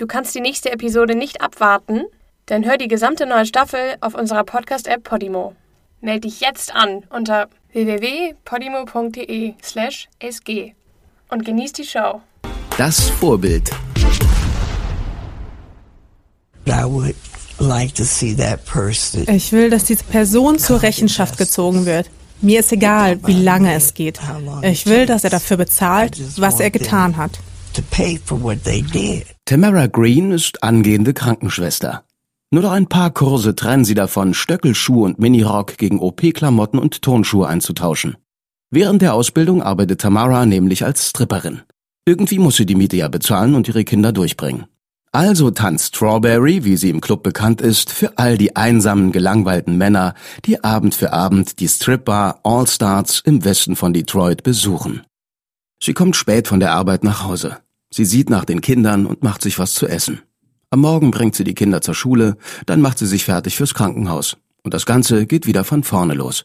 Du kannst die nächste Episode nicht abwarten? Dann hör die gesamte neue Staffel auf unserer Podcast-App Podimo. Meld dich jetzt an unter www.podimo.de/sg und genieß die Show. Das Vorbild. Ich will, dass diese Person zur Rechenschaft gezogen wird. Mir ist egal, wie lange es geht. Ich will, dass er dafür bezahlt, was er getan hat. Tamara Green ist angehende Krankenschwester. Nur noch ein paar Kurse trennen sie davon, Stöckelschuhe und Minirock gegen OP-Klamotten und Tonschuhe einzutauschen. Während der Ausbildung arbeitet Tamara nämlich als Stripperin. Irgendwie muss sie die Miete ja bezahlen und ihre Kinder durchbringen. Also tanzt Strawberry, wie sie im Club bekannt ist, für all die einsamen, gelangweilten Männer, die Abend für Abend die Stripbar All Stars im Westen von Detroit besuchen. Sie kommt spät von der Arbeit nach Hause. Sie sieht nach den Kindern und macht sich was zu essen. Am Morgen bringt sie die Kinder zur Schule, dann macht sie sich fertig fürs Krankenhaus. Und das Ganze geht wieder von vorne los.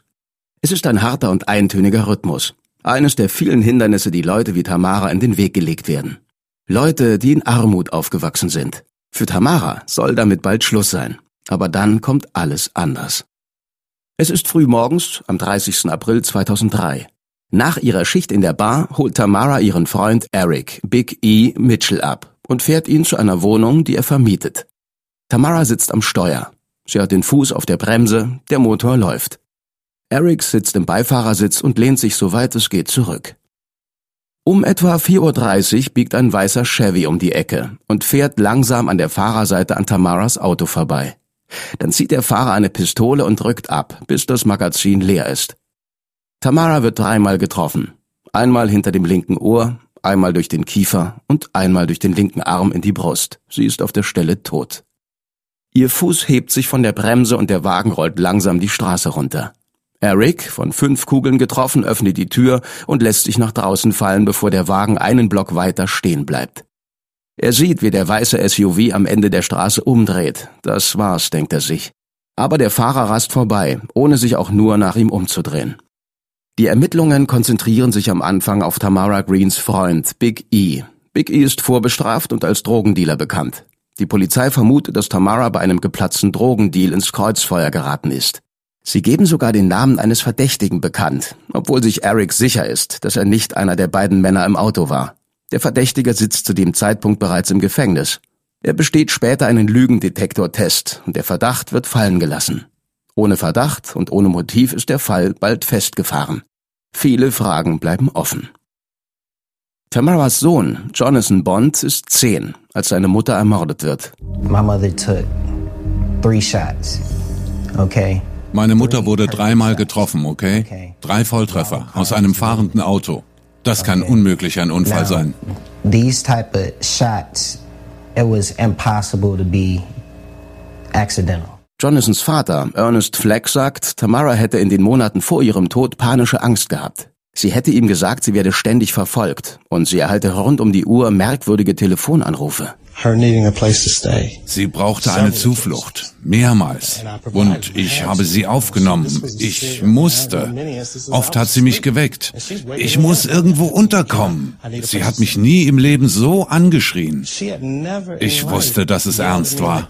Es ist ein harter und eintöniger Rhythmus. Eines der vielen Hindernisse, die Leute wie Tamara in den Weg gelegt werden. Leute, die in Armut aufgewachsen sind. Für Tamara soll damit bald Schluss sein. Aber dann kommt alles anders. Es ist früh morgens am 30. April 2003. Nach ihrer Schicht in der Bar holt Tamara ihren Freund Eric Big E Mitchell ab und fährt ihn zu einer Wohnung, die er vermietet. Tamara sitzt am Steuer. Sie hat den Fuß auf der Bremse, der Motor läuft. Eric sitzt im Beifahrersitz und lehnt sich so weit es geht zurück. Um etwa 4.30 Uhr biegt ein weißer Chevy um die Ecke und fährt langsam an der Fahrerseite an Tamaras Auto vorbei. Dann zieht der Fahrer eine Pistole und drückt ab, bis das Magazin leer ist. Tamara wird dreimal getroffen. Einmal hinter dem linken Ohr, einmal durch den Kiefer und einmal durch den linken Arm in die Brust. Sie ist auf der Stelle tot. Ihr Fuß hebt sich von der Bremse und der Wagen rollt langsam die Straße runter. Eric, von fünf Kugeln getroffen, öffnet die Tür und lässt sich nach draußen fallen, bevor der Wagen einen Block weiter stehen bleibt. Er sieht, wie der weiße SUV am Ende der Straße umdreht. Das war's, denkt er sich. Aber der Fahrer rast vorbei, ohne sich auch nur nach ihm umzudrehen. Die Ermittlungen konzentrieren sich am Anfang auf Tamara Greens Freund, Big E. Big E ist vorbestraft und als Drogendealer bekannt. Die Polizei vermutet, dass Tamara bei einem geplatzten Drogendeal ins Kreuzfeuer geraten ist. Sie geben sogar den Namen eines Verdächtigen bekannt, obwohl sich Eric sicher ist, dass er nicht einer der beiden Männer im Auto war. Der Verdächtige sitzt zu dem Zeitpunkt bereits im Gefängnis. Er besteht später einen Lügendetektortest und der Verdacht wird fallen gelassen. Ohne Verdacht und ohne Motiv ist der Fall bald festgefahren. Viele Fragen bleiben offen. Tamaras Sohn, Jonathan Bond, ist zehn, als seine Mutter ermordet wird. My mother took three shots. Okay. Meine Mutter wurde dreimal getroffen, okay? Drei Volltreffer aus einem fahrenden Auto. Das kann unmöglich ein Unfall sein. These type of shots, it was impossible to be accidental. Jonathans Vater, Ernest Fleck, sagt, Tamara hätte in den Monaten vor ihrem Tod panische Angst gehabt. Sie hätte ihm gesagt, sie werde ständig verfolgt und sie erhalte rund um die Uhr merkwürdige Telefonanrufe. Sie brauchte eine Zuflucht, mehrmals. Und ich habe sie aufgenommen. Ich musste. Oft hat sie mich geweckt. Ich muss irgendwo unterkommen. Sie hat mich nie im Leben so angeschrien. Ich wusste, dass es ernst war.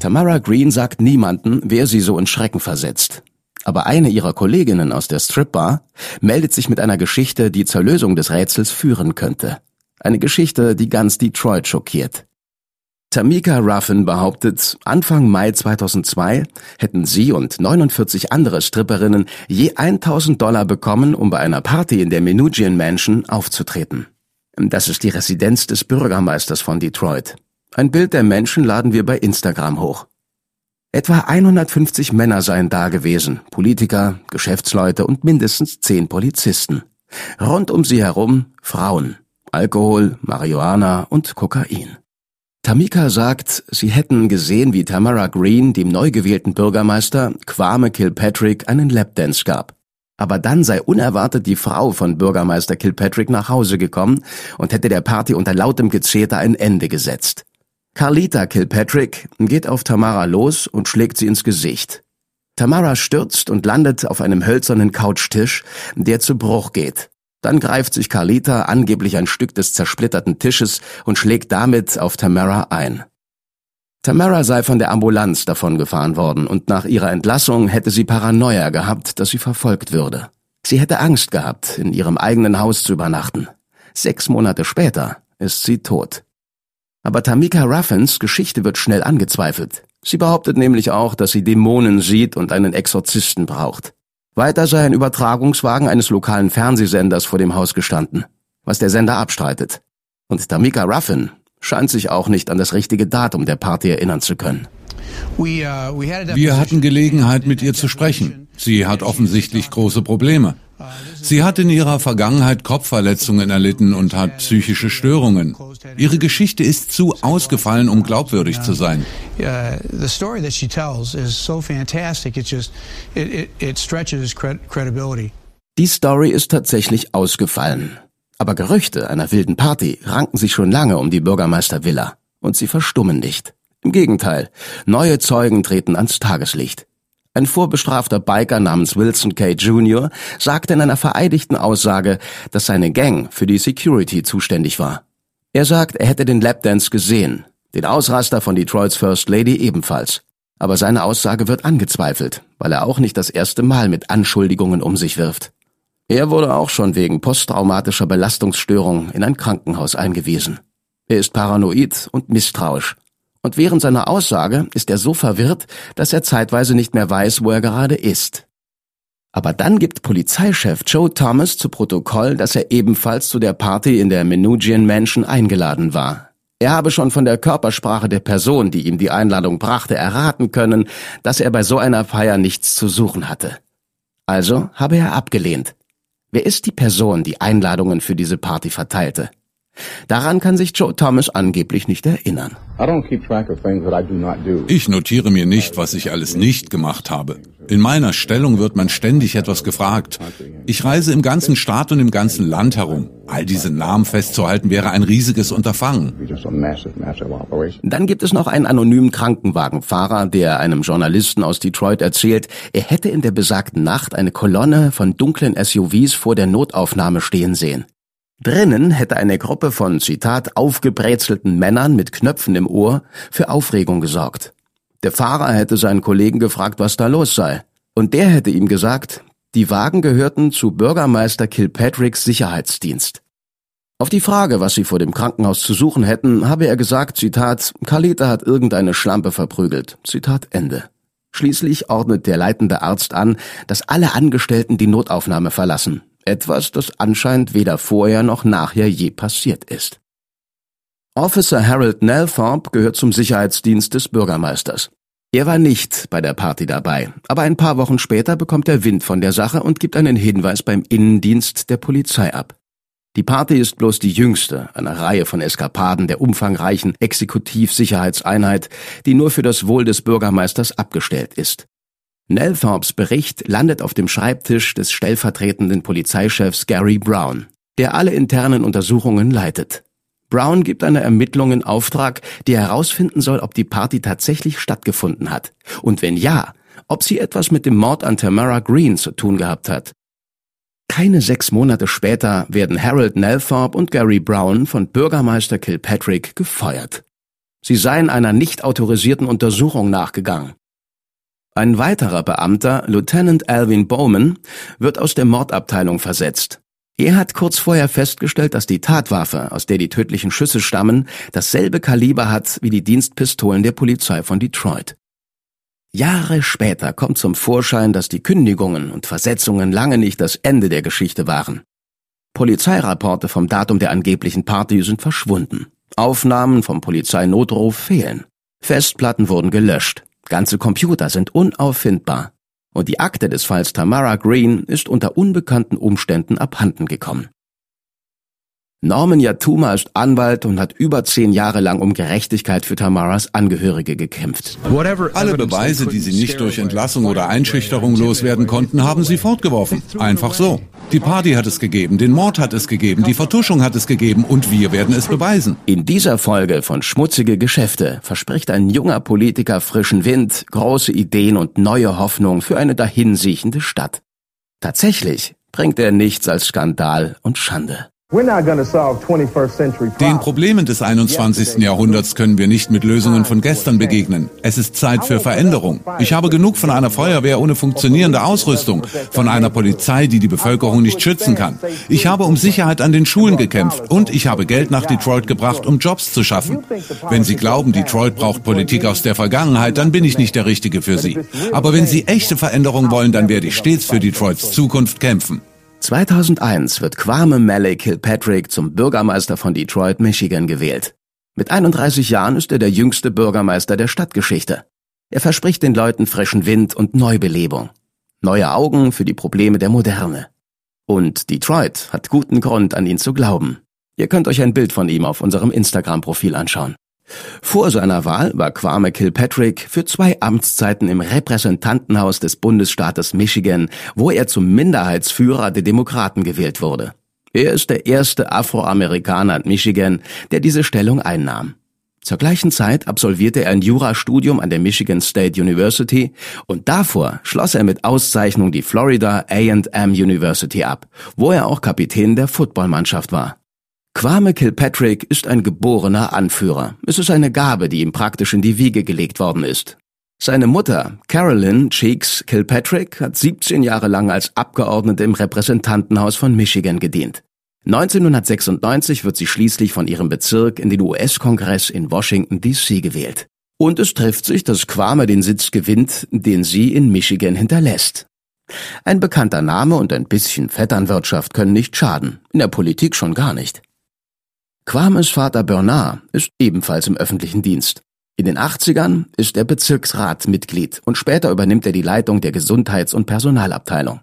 Tamara Green sagt niemanden, wer sie so in Schrecken versetzt. Aber eine ihrer Kolleginnen aus der Stripbar meldet sich mit einer Geschichte, die zur Lösung des Rätsels führen könnte. Eine Geschichte, die ganz Detroit schockiert. Tamika Ruffin behauptet, Anfang Mai 2002 hätten sie und 49 andere Stripperinnen je 1000 Dollar bekommen, um bei einer Party in der Menugian Mansion aufzutreten. Das ist die Residenz des Bürgermeisters von Detroit. Ein Bild der Menschen laden wir bei Instagram hoch. Etwa 150 Männer seien da gewesen, Politiker, Geschäftsleute und mindestens zehn Polizisten. Rund um sie herum Frauen. Alkohol, Marihuana und Kokain. Tamika sagt, sie hätten gesehen, wie Tamara Green dem neu gewählten Bürgermeister Kwame Kilpatrick einen Lapdance gab. Aber dann sei unerwartet die Frau von Bürgermeister Kilpatrick nach Hause gekommen und hätte der Party unter lautem Gezeter ein Ende gesetzt. Carlita Kilpatrick geht auf Tamara los und schlägt sie ins Gesicht. Tamara stürzt und landet auf einem hölzernen Couchtisch, der zu Bruch geht. Dann greift sich Carlita angeblich ein Stück des zersplitterten Tisches und schlägt damit auf Tamara ein. Tamara sei von der Ambulanz davongefahren worden und nach ihrer Entlassung hätte sie Paranoia gehabt, dass sie verfolgt würde. Sie hätte Angst gehabt, in ihrem eigenen Haus zu übernachten. Sechs Monate später ist sie tot. Aber Tamika Ruffins Geschichte wird schnell angezweifelt. Sie behauptet nämlich auch, dass sie Dämonen sieht und einen Exorzisten braucht. Weiter sei ein Übertragungswagen eines lokalen Fernsehsenders vor dem Haus gestanden, was der Sender abstreitet. Und Tamika Ruffin scheint sich auch nicht an das richtige Datum der Party erinnern zu können. Uh, Wir hatten Gelegenheit, mit ihr zu sprechen. Sie hat offensichtlich große Probleme. Sie hat in ihrer Vergangenheit Kopfverletzungen erlitten und hat psychische Störungen. Ihre Geschichte ist zu ausgefallen, um glaubwürdig zu sein. Die Story ist tatsächlich ausgefallen. Aber Gerüchte einer wilden Party ranken sich schon lange um die Bürgermeistervilla. Und sie verstummen nicht. Im Gegenteil, neue Zeugen treten ans Tageslicht. Ein vorbestrafter Biker namens Wilson K. Jr. sagte in einer vereidigten Aussage, dass seine Gang für die Security zuständig war. Er sagt, er hätte den Lapdance gesehen, den Ausraster von Detroits First Lady ebenfalls. Aber seine Aussage wird angezweifelt, weil er auch nicht das erste Mal mit Anschuldigungen um sich wirft. Er wurde auch schon wegen posttraumatischer Belastungsstörung in ein Krankenhaus eingewiesen. Er ist paranoid und misstrauisch und während seiner Aussage ist er so verwirrt, dass er zeitweise nicht mehr weiß, wo er gerade ist. Aber dann gibt Polizeichef Joe Thomas zu Protokoll, dass er ebenfalls zu der Party in der Menugian Mansion eingeladen war. Er habe schon von der Körpersprache der Person, die ihm die Einladung brachte, erraten können, dass er bei so einer Feier nichts zu suchen hatte. Also habe er abgelehnt. Wer ist die Person, die Einladungen für diese Party verteilte? Daran kann sich Joe Thomas angeblich nicht erinnern. Ich notiere mir nicht, was ich alles nicht gemacht habe. In meiner Stellung wird man ständig etwas gefragt. Ich reise im ganzen Staat und im ganzen Land herum. All diese Namen festzuhalten wäre ein riesiges Unterfangen. Dann gibt es noch einen anonymen Krankenwagenfahrer, der einem Journalisten aus Detroit erzählt, er hätte in der besagten Nacht eine Kolonne von dunklen SUVs vor der Notaufnahme stehen sehen. Drinnen hätte eine Gruppe von, Zitat, aufgebrezelten Männern mit Knöpfen im Ohr für Aufregung gesorgt. Der Fahrer hätte seinen Kollegen gefragt, was da los sei. Und der hätte ihm gesagt, die Wagen gehörten zu Bürgermeister Kilpatricks Sicherheitsdienst. Auf die Frage, was sie vor dem Krankenhaus zu suchen hätten, habe er gesagt, Zitat, Kalita hat irgendeine Schlampe verprügelt. Zitat Ende. Schließlich ordnet der leitende Arzt an, dass alle Angestellten die Notaufnahme verlassen. Etwas, das anscheinend weder vorher noch nachher je passiert ist. Officer Harold Nelthorpe gehört zum Sicherheitsdienst des Bürgermeisters. Er war nicht bei der Party dabei, aber ein paar Wochen später bekommt er Wind von der Sache und gibt einen Hinweis beim Innendienst der Polizei ab. Die Party ist bloß die jüngste einer Reihe von Eskapaden der umfangreichen Exekutivsicherheitseinheit, die nur für das Wohl des Bürgermeisters abgestellt ist. Nelthorpes Bericht landet auf dem Schreibtisch des stellvertretenden Polizeichefs Gary Brown, der alle internen Untersuchungen leitet. Brown gibt eine Ermittlung in Auftrag, die herausfinden soll, ob die Party tatsächlich stattgefunden hat. Und wenn ja, ob sie etwas mit dem Mord an Tamara Green zu tun gehabt hat. Keine sechs Monate später werden Harold Nelthorpe und Gary Brown von Bürgermeister Kilpatrick gefeuert. Sie seien einer nicht autorisierten Untersuchung nachgegangen. Ein weiterer Beamter, Lieutenant Alvin Bowman, wird aus der Mordabteilung versetzt. Er hat kurz vorher festgestellt, dass die Tatwaffe, aus der die tödlichen Schüsse stammen, dasselbe Kaliber hat wie die Dienstpistolen der Polizei von Detroit. Jahre später kommt zum Vorschein, dass die Kündigungen und Versetzungen lange nicht das Ende der Geschichte waren. Polizeirapporte vom Datum der angeblichen Party sind verschwunden. Aufnahmen vom Polizeinotruf fehlen. Festplatten wurden gelöscht. Ganze Computer sind unauffindbar. Und die Akte des Falls Tamara Green ist unter unbekannten Umständen abhanden gekommen. Norman Yatuma ist Anwalt und hat über zehn Jahre lang um Gerechtigkeit für Tamaras Angehörige gekämpft. Alle Beweise, die sie nicht durch Entlassung oder Einschüchterung loswerden konnten, haben sie fortgeworfen. Einfach so. Die Party hat es gegeben, den Mord hat es gegeben, die Vertuschung hat es gegeben und wir werden es beweisen. In dieser Folge von Schmutzige Geschäfte verspricht ein junger Politiker frischen Wind, große Ideen und neue Hoffnung für eine dahinsiechende Stadt. Tatsächlich bringt er nichts als Skandal und Schande. Den Problemen des 21. Jahrhunderts können wir nicht mit Lösungen von gestern begegnen. Es ist Zeit für Veränderung. Ich habe genug von einer Feuerwehr ohne funktionierende Ausrüstung, von einer Polizei, die die Bevölkerung nicht schützen kann. Ich habe um Sicherheit an den Schulen gekämpft und ich habe Geld nach Detroit gebracht, um Jobs zu schaffen. Wenn Sie glauben, Detroit braucht Politik aus der Vergangenheit, dann bin ich nicht der Richtige für Sie. Aber wenn Sie echte Veränderung wollen, dann werde ich stets für Detroits Zukunft kämpfen. 2001 wird Kwame Malley Kilpatrick zum Bürgermeister von Detroit, Michigan gewählt. Mit 31 Jahren ist er der jüngste Bürgermeister der Stadtgeschichte. Er verspricht den Leuten frischen Wind und Neubelebung. Neue Augen für die Probleme der Moderne. Und Detroit hat guten Grund, an ihn zu glauben. Ihr könnt euch ein Bild von ihm auf unserem Instagram-Profil anschauen. Vor seiner Wahl war Kwame Kilpatrick für zwei Amtszeiten im Repräsentantenhaus des Bundesstaates Michigan, wo er zum Minderheitsführer der Demokraten gewählt wurde. Er ist der erste Afroamerikaner in Michigan, der diese Stellung einnahm. Zur gleichen Zeit absolvierte er ein Jurastudium an der Michigan State University und davor schloss er mit Auszeichnung die Florida A&M University ab, wo er auch Kapitän der Footballmannschaft war. Kwame Kilpatrick ist ein geborener Anführer. Es ist eine Gabe, die ihm praktisch in die Wiege gelegt worden ist. Seine Mutter, Carolyn Cheeks Kilpatrick, hat 17 Jahre lang als Abgeordnete im Repräsentantenhaus von Michigan gedient. 1996 wird sie schließlich von ihrem Bezirk in den US-Kongress in Washington, D.C. gewählt. Und es trifft sich, dass Kwame den Sitz gewinnt, den sie in Michigan hinterlässt. Ein bekannter Name und ein bisschen Vetternwirtschaft können nicht schaden, in der Politik schon gar nicht. Kwames Vater Bernard ist ebenfalls im öffentlichen Dienst. In den 80ern ist er Bezirksratmitglied und später übernimmt er die Leitung der Gesundheits- und Personalabteilung.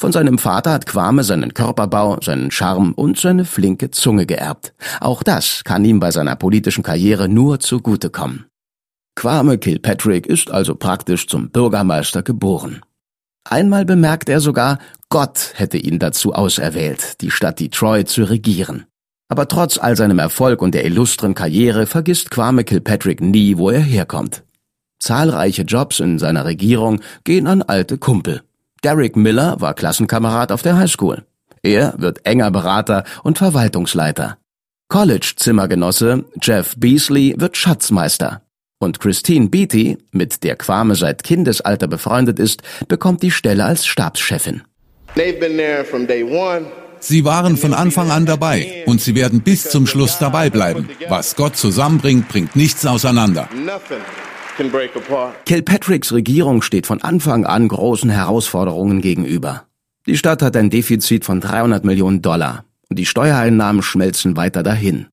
Von seinem Vater hat Kwame seinen Körperbau, seinen Charme und seine flinke Zunge geerbt. Auch das kann ihm bei seiner politischen Karriere nur zugutekommen. Kwame Kilpatrick ist also praktisch zum Bürgermeister geboren. Einmal bemerkt er sogar, Gott hätte ihn dazu auserwählt, die Stadt Detroit zu regieren. Aber trotz all seinem Erfolg und der illustren Karriere vergisst Kwame Kilpatrick nie, wo er herkommt. Zahlreiche Jobs in seiner Regierung gehen an alte Kumpel. Derek Miller war Klassenkamerad auf der Highschool. Er wird enger Berater und Verwaltungsleiter. College-Zimmergenosse Jeff Beasley wird Schatzmeister. Und Christine Beatty, mit der Kwame seit Kindesalter befreundet ist, bekommt die Stelle als Stabschefin. They've been there from day one. Sie waren von Anfang an dabei und sie werden bis zum Schluss dabei bleiben. Was Gott zusammenbringt, bringt nichts auseinander. Kilpatricks Regierung steht von Anfang an großen Herausforderungen gegenüber. Die Stadt hat ein Defizit von 300 Millionen Dollar und die Steuereinnahmen schmelzen weiter dahin.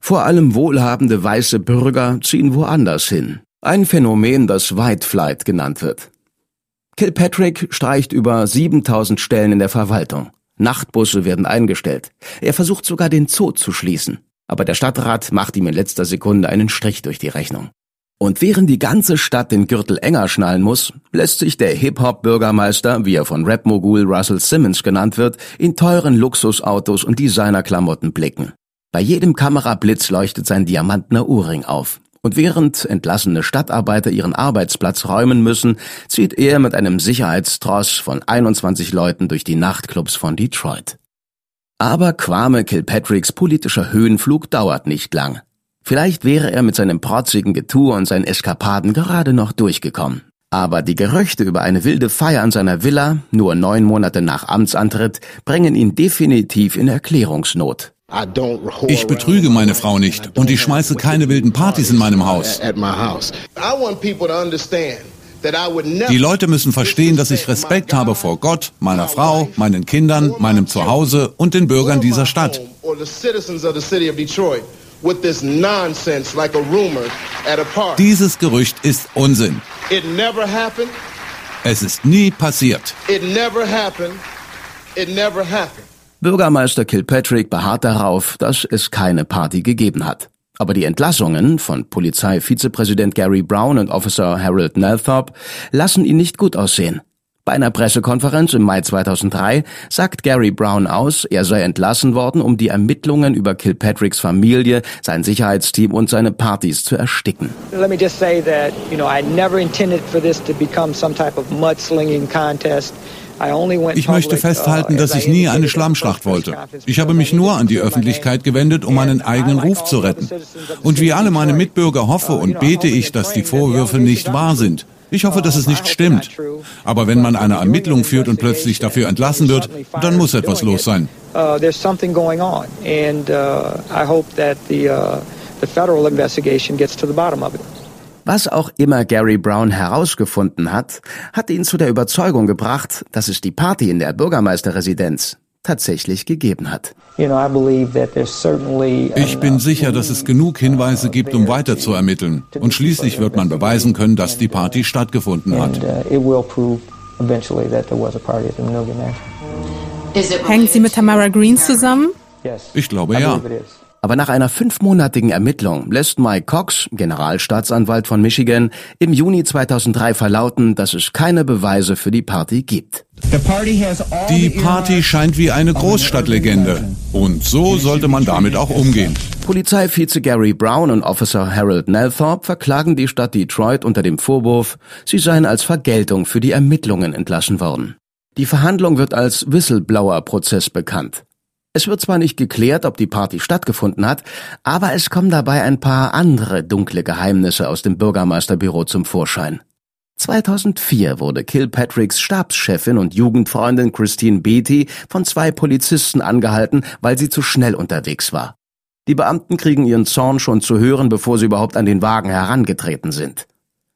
Vor allem wohlhabende weiße Bürger ziehen woanders hin. Ein Phänomen, das White Flight genannt wird. Kilpatrick streicht über 7000 Stellen in der Verwaltung. Nachtbusse werden eingestellt. Er versucht sogar den Zoo zu schließen. Aber der Stadtrat macht ihm in letzter Sekunde einen Strich durch die Rechnung. Und während die ganze Stadt den Gürtel enger schnallen muss, lässt sich der Hip-Hop-Bürgermeister, wie er von Rap-Mogul Russell Simmons genannt wird, in teuren Luxusautos und Designerklamotten blicken. Bei jedem Kamerablitz leuchtet sein diamantener Uhrring auf. Und während entlassene Stadtarbeiter ihren Arbeitsplatz räumen müssen, zieht er mit einem Sicherheitstross von 21 Leuten durch die Nachtclubs von Detroit. Aber Kwame Kilpatricks politischer Höhenflug dauert nicht lang. Vielleicht wäre er mit seinem protzigen Getue und seinen Eskapaden gerade noch durchgekommen. Aber die Gerüchte über eine wilde Feier an seiner Villa, nur neun Monate nach Amtsantritt, bringen ihn definitiv in Erklärungsnot. Ich betrüge meine Frau nicht und ich schmeiße keine wilden Partys in meinem Haus. Die Leute müssen verstehen, dass ich Respekt habe vor Gott, meiner Frau, meinen Kindern, meinem Zuhause und den Bürgern dieser Stadt. Dieses Gerücht ist Unsinn. Es ist nie passiert. It never happened. It never happened. Bürgermeister Kilpatrick beharrt darauf, dass es keine Party gegeben hat. Aber die Entlassungen von Polizeivizepräsident Gary Brown und Officer Harold Nelthorpe lassen ihn nicht gut aussehen. Bei einer Pressekonferenz im Mai 2003 sagt Gary Brown aus, er sei entlassen worden, um die Ermittlungen über Kilpatricks Familie, sein Sicherheitsteam und seine Partys zu ersticken. Let me just say that, you know, I never intended for this to become some type of mudslinging contest. Ich möchte festhalten, dass ich nie eine Schlammschlacht wollte. Ich habe mich nur an die Öffentlichkeit gewendet, um meinen eigenen Ruf zu retten. Und wie alle meine Mitbürger hoffe und bete ich, dass die Vorwürfe nicht wahr sind. Ich hoffe, dass es nicht stimmt. Aber wenn man eine Ermittlung führt und plötzlich dafür entlassen wird, dann muss etwas los sein. Uh, uh, uh, the federal investigation gets to the bottom of it. Was auch immer Gary Brown herausgefunden hat, hat ihn zu der Überzeugung gebracht, dass es die Party in der Bürgermeisterresidenz tatsächlich gegeben hat. Ich bin sicher, dass es genug Hinweise gibt, um weiter zu ermitteln. Und schließlich wird man beweisen können, dass die Party stattgefunden hat. Uh, Hängen Sie mit Tamara Green zusammen? Ich glaube ja. Aber nach einer fünfmonatigen Ermittlung lässt Mike Cox, Generalstaatsanwalt von Michigan, im Juni 2003 verlauten, dass es keine Beweise für die Party gibt. Die Party scheint wie eine Großstadtlegende. Und so sollte man damit auch umgehen. Polizeivize Gary Brown und Officer Harold Nelthorpe verklagen die Stadt Detroit unter dem Vorwurf, sie seien als Vergeltung für die Ermittlungen entlassen worden. Die Verhandlung wird als Whistleblower-Prozess bekannt. Es wird zwar nicht geklärt, ob die Party stattgefunden hat, aber es kommen dabei ein paar andere dunkle Geheimnisse aus dem Bürgermeisterbüro zum Vorschein. 2004 wurde Kilpatricks Stabschefin und Jugendfreundin Christine Beatty von zwei Polizisten angehalten, weil sie zu schnell unterwegs war. Die Beamten kriegen ihren Zorn schon zu hören, bevor sie überhaupt an den Wagen herangetreten sind.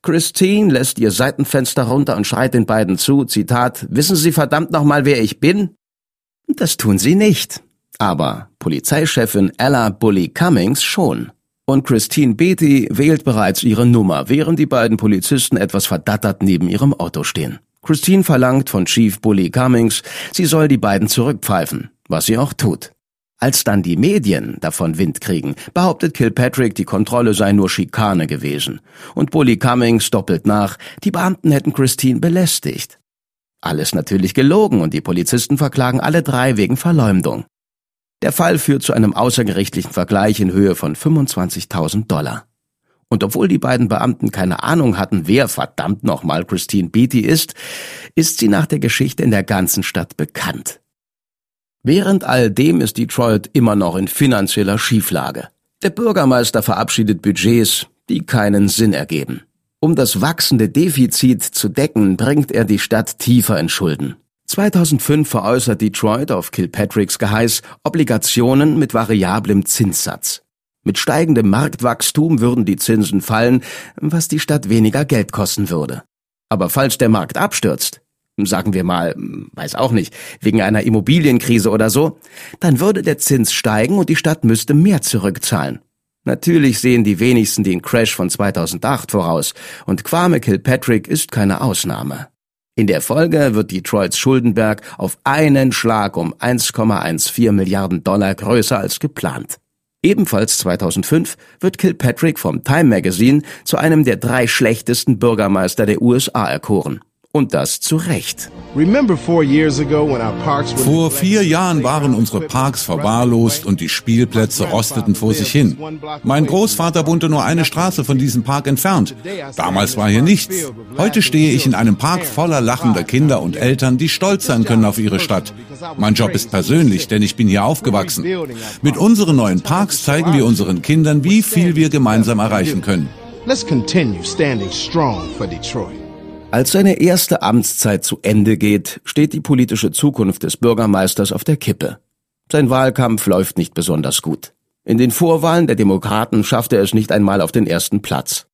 Christine lässt ihr Seitenfenster runter und schreit den beiden zu, Zitat, Wissen Sie verdammt nochmal, wer ich bin? Das tun sie nicht. Aber Polizeichefin Ella Bully Cummings schon. Und Christine Beatty wählt bereits ihre Nummer, während die beiden Polizisten etwas verdattert neben ihrem Auto stehen. Christine verlangt von Chief Bully Cummings, sie soll die beiden zurückpfeifen, was sie auch tut. Als dann die Medien davon Wind kriegen, behauptet Kilpatrick, die Kontrolle sei nur Schikane gewesen. Und Bully Cummings doppelt nach, die Beamten hätten Christine belästigt. Alles natürlich gelogen und die Polizisten verklagen alle drei wegen Verleumdung. Der Fall führt zu einem außergerichtlichen Vergleich in Höhe von 25.000 Dollar. Und obwohl die beiden Beamten keine Ahnung hatten, wer verdammt nochmal Christine Beatty ist, ist sie nach der Geschichte in der ganzen Stadt bekannt. Während all dem ist Detroit immer noch in finanzieller Schieflage. Der Bürgermeister verabschiedet Budgets, die keinen Sinn ergeben. Um das wachsende Defizit zu decken, bringt er die Stadt tiefer in Schulden. 2005 veräußert Detroit auf Kilpatricks Geheiß Obligationen mit variablem Zinssatz. Mit steigendem Marktwachstum würden die Zinsen fallen, was die Stadt weniger Geld kosten würde. Aber falls der Markt abstürzt, sagen wir mal, weiß auch nicht, wegen einer Immobilienkrise oder so, dann würde der Zins steigen und die Stadt müsste mehr zurückzahlen. Natürlich sehen die wenigsten den Crash von 2008 voraus, und Kwame Kilpatrick ist keine Ausnahme. In der Folge wird Detroits Schuldenberg auf einen Schlag um 1,14 Milliarden Dollar größer als geplant. Ebenfalls 2005 wird Kilpatrick vom Time Magazine zu einem der drei schlechtesten Bürgermeister der USA erkoren. Und das zu Recht. Vor vier Jahren waren unsere Parks verwahrlost und die Spielplätze rosteten vor sich hin. Mein Großvater wohnte nur eine Straße von diesem Park entfernt. Damals war hier nichts. Heute stehe ich in einem Park voller lachender Kinder und Eltern, die stolz sein können auf ihre Stadt. Mein Job ist persönlich, denn ich bin hier aufgewachsen. Mit unseren neuen Parks zeigen wir unseren Kindern, wie viel wir gemeinsam erreichen können. Let's continue standing strong for Detroit. Als seine erste Amtszeit zu Ende geht, steht die politische Zukunft des Bürgermeisters auf der Kippe. Sein Wahlkampf läuft nicht besonders gut. In den Vorwahlen der Demokraten schafft er es nicht einmal auf den ersten Platz.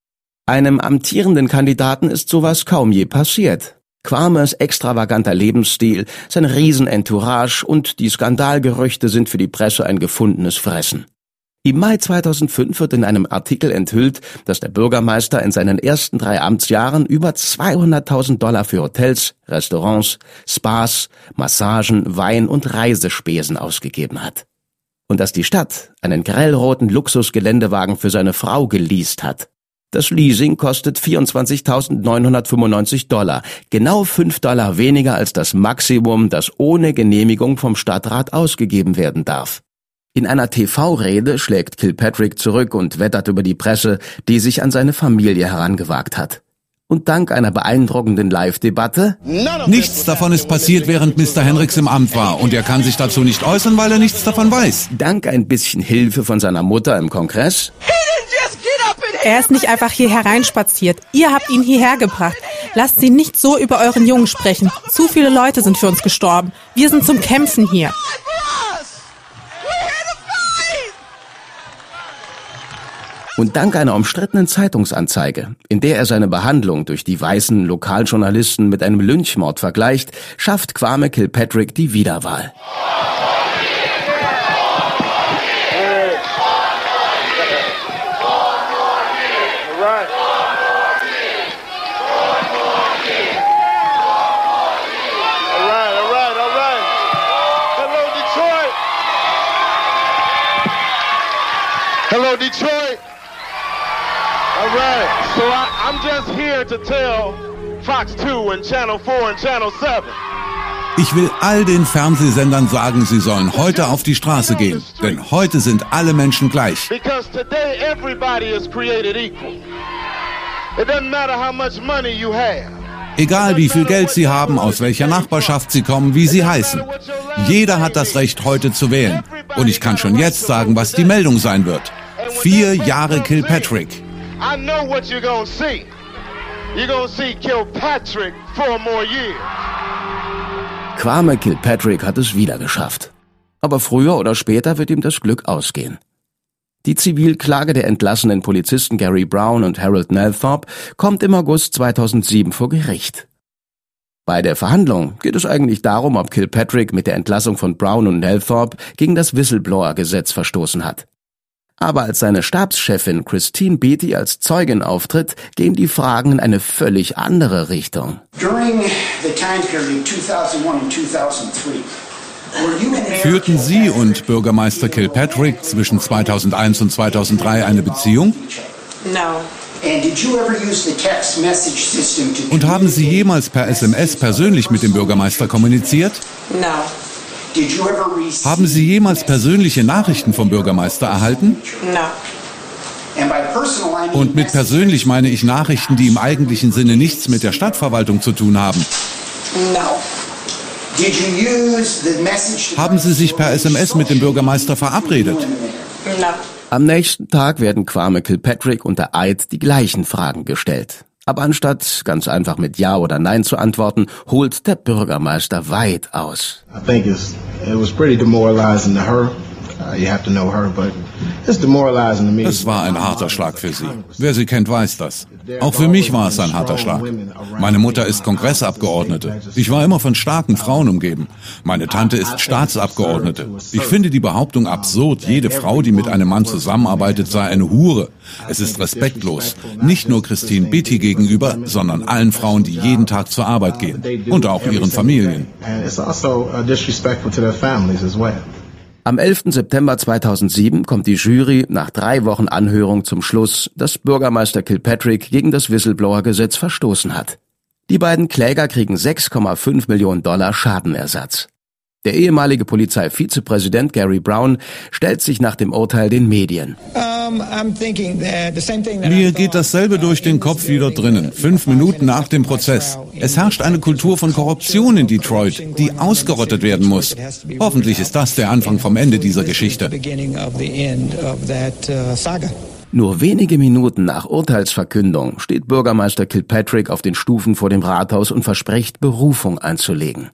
Einem amtierenden Kandidaten ist sowas kaum je passiert. Quamers extravaganter Lebensstil, sein Riesenentourage und die Skandalgerüchte sind für die Presse ein gefundenes Fressen. Im Mai 2005 wird in einem Artikel enthüllt, dass der Bürgermeister in seinen ersten drei Amtsjahren über 200.000 Dollar für Hotels, Restaurants, Spas, Massagen, Wein und Reisespesen ausgegeben hat. Und dass die Stadt einen grellroten Luxusgeländewagen für seine Frau geleast hat. Das Leasing kostet 24.995 Dollar, genau 5 Dollar weniger als das Maximum, das ohne Genehmigung vom Stadtrat ausgegeben werden darf. In einer TV-Rede schlägt Kilpatrick zurück und wettert über die Presse, die sich an seine Familie herangewagt hat. Und dank einer beeindruckenden Live-Debatte Nichts davon ist passiert, während Mr. Henricks im Amt war. Und er kann sich dazu nicht äußern, weil er nichts davon weiß. Dank ein bisschen Hilfe von seiner Mutter im Kongress er ist nicht einfach hier hereinspaziert. Ihr habt ihn hierher gebracht. Lasst sie nicht so über euren Jungen sprechen. Zu viele Leute sind für uns gestorben. Wir sind zum Kämpfen hier. Und dank einer umstrittenen Zeitungsanzeige, in der er seine Behandlung durch die weißen Lokaljournalisten mit einem Lynchmord vergleicht, schafft Kwame Kilpatrick die Wiederwahl. Hello, Detroit. Right. So I, I'm just here to tell Fox 2 and Channel 4 and Channel 7. Ich will all den Fernsehsendern sagen, sie sollen heute auf die Straße gehen, denn heute sind alle Menschen gleich. Because today everybody is created equal. It doesn't matter how much money you have. Egal wie viel Geld sie haben, aus welcher Nachbarschaft sie kommen, wie sie heißen. Jeder hat das Recht, heute zu wählen. Und ich kann schon jetzt sagen, was die Meldung sein wird. Vier Jahre Kilpatrick. I know what you're gonna see. You're gonna see Kilpatrick four more years. Kwame Kilpatrick hat es wieder geschafft. Aber früher oder später wird ihm das Glück ausgehen. Die Zivilklage der entlassenen Polizisten Gary Brown und Harold Nelthorpe kommt im August 2007 vor Gericht. Bei der Verhandlung geht es eigentlich darum, ob Kilpatrick mit der Entlassung von Brown und Nelthorpe gegen das Whistleblower-Gesetz verstoßen hat. Aber als seine Stabschefin Christine Beatty als Zeugin auftritt, gehen die Fragen in eine völlig andere Richtung. Führten Sie und Bürgermeister Kilpatrick zwischen 2001 und 2003 eine Beziehung? Und haben Sie jemals per SMS persönlich mit dem Bürgermeister kommuniziert? Haben Sie jemals persönliche Nachrichten vom Bürgermeister erhalten? Und mit persönlich meine ich Nachrichten, die im eigentlichen Sinne nichts mit der Stadtverwaltung zu tun haben. Haben Sie sich per SMS mit dem Bürgermeister verabredet? Am nächsten Tag werden Kwame Kilpatrick und der Eid die gleichen Fragen gestellt. Aber anstatt ganz einfach mit Ja oder Nein zu antworten, holt der Bürgermeister weit aus. I think it's, it was pretty demoralizing to her. Uh, you have to know her, but it's demoralizing to me. Es war ein harter Schlag für sie. Wer sie kennt, weiß das. Auch für mich war es ein harter Schlag. Meine Mutter ist Kongressabgeordnete. Ich war immer von starken Frauen umgeben. Meine Tante ist Staatsabgeordnete. Ich finde die Behauptung absurd, jede Frau, die mit einem Mann zusammenarbeitet, sei eine Hure. Es ist respektlos. Nicht nur Christine Beatty gegenüber, sondern allen Frauen, die jeden Tag zur Arbeit gehen. Und auch ihren Familien. Am 11. September 2007 kommt die Jury nach drei Wochen Anhörung zum Schluss, dass Bürgermeister Kilpatrick gegen das Whistleblower-Gesetz verstoßen hat. Die beiden Kläger kriegen 6,5 Millionen Dollar Schadenersatz. Der ehemalige Polizeivizepräsident Gary Brown stellt sich nach dem Urteil den Medien. Mir geht dasselbe durch den Kopf wie dort drinnen, fünf Minuten nach dem Prozess. Es herrscht eine Kultur von Korruption in Detroit, die ausgerottet werden muss. Hoffentlich ist das der Anfang vom Ende dieser Geschichte. Nur wenige Minuten nach Urteilsverkündung steht Bürgermeister Kilpatrick auf den Stufen vor dem Rathaus und verspricht, Berufung einzulegen.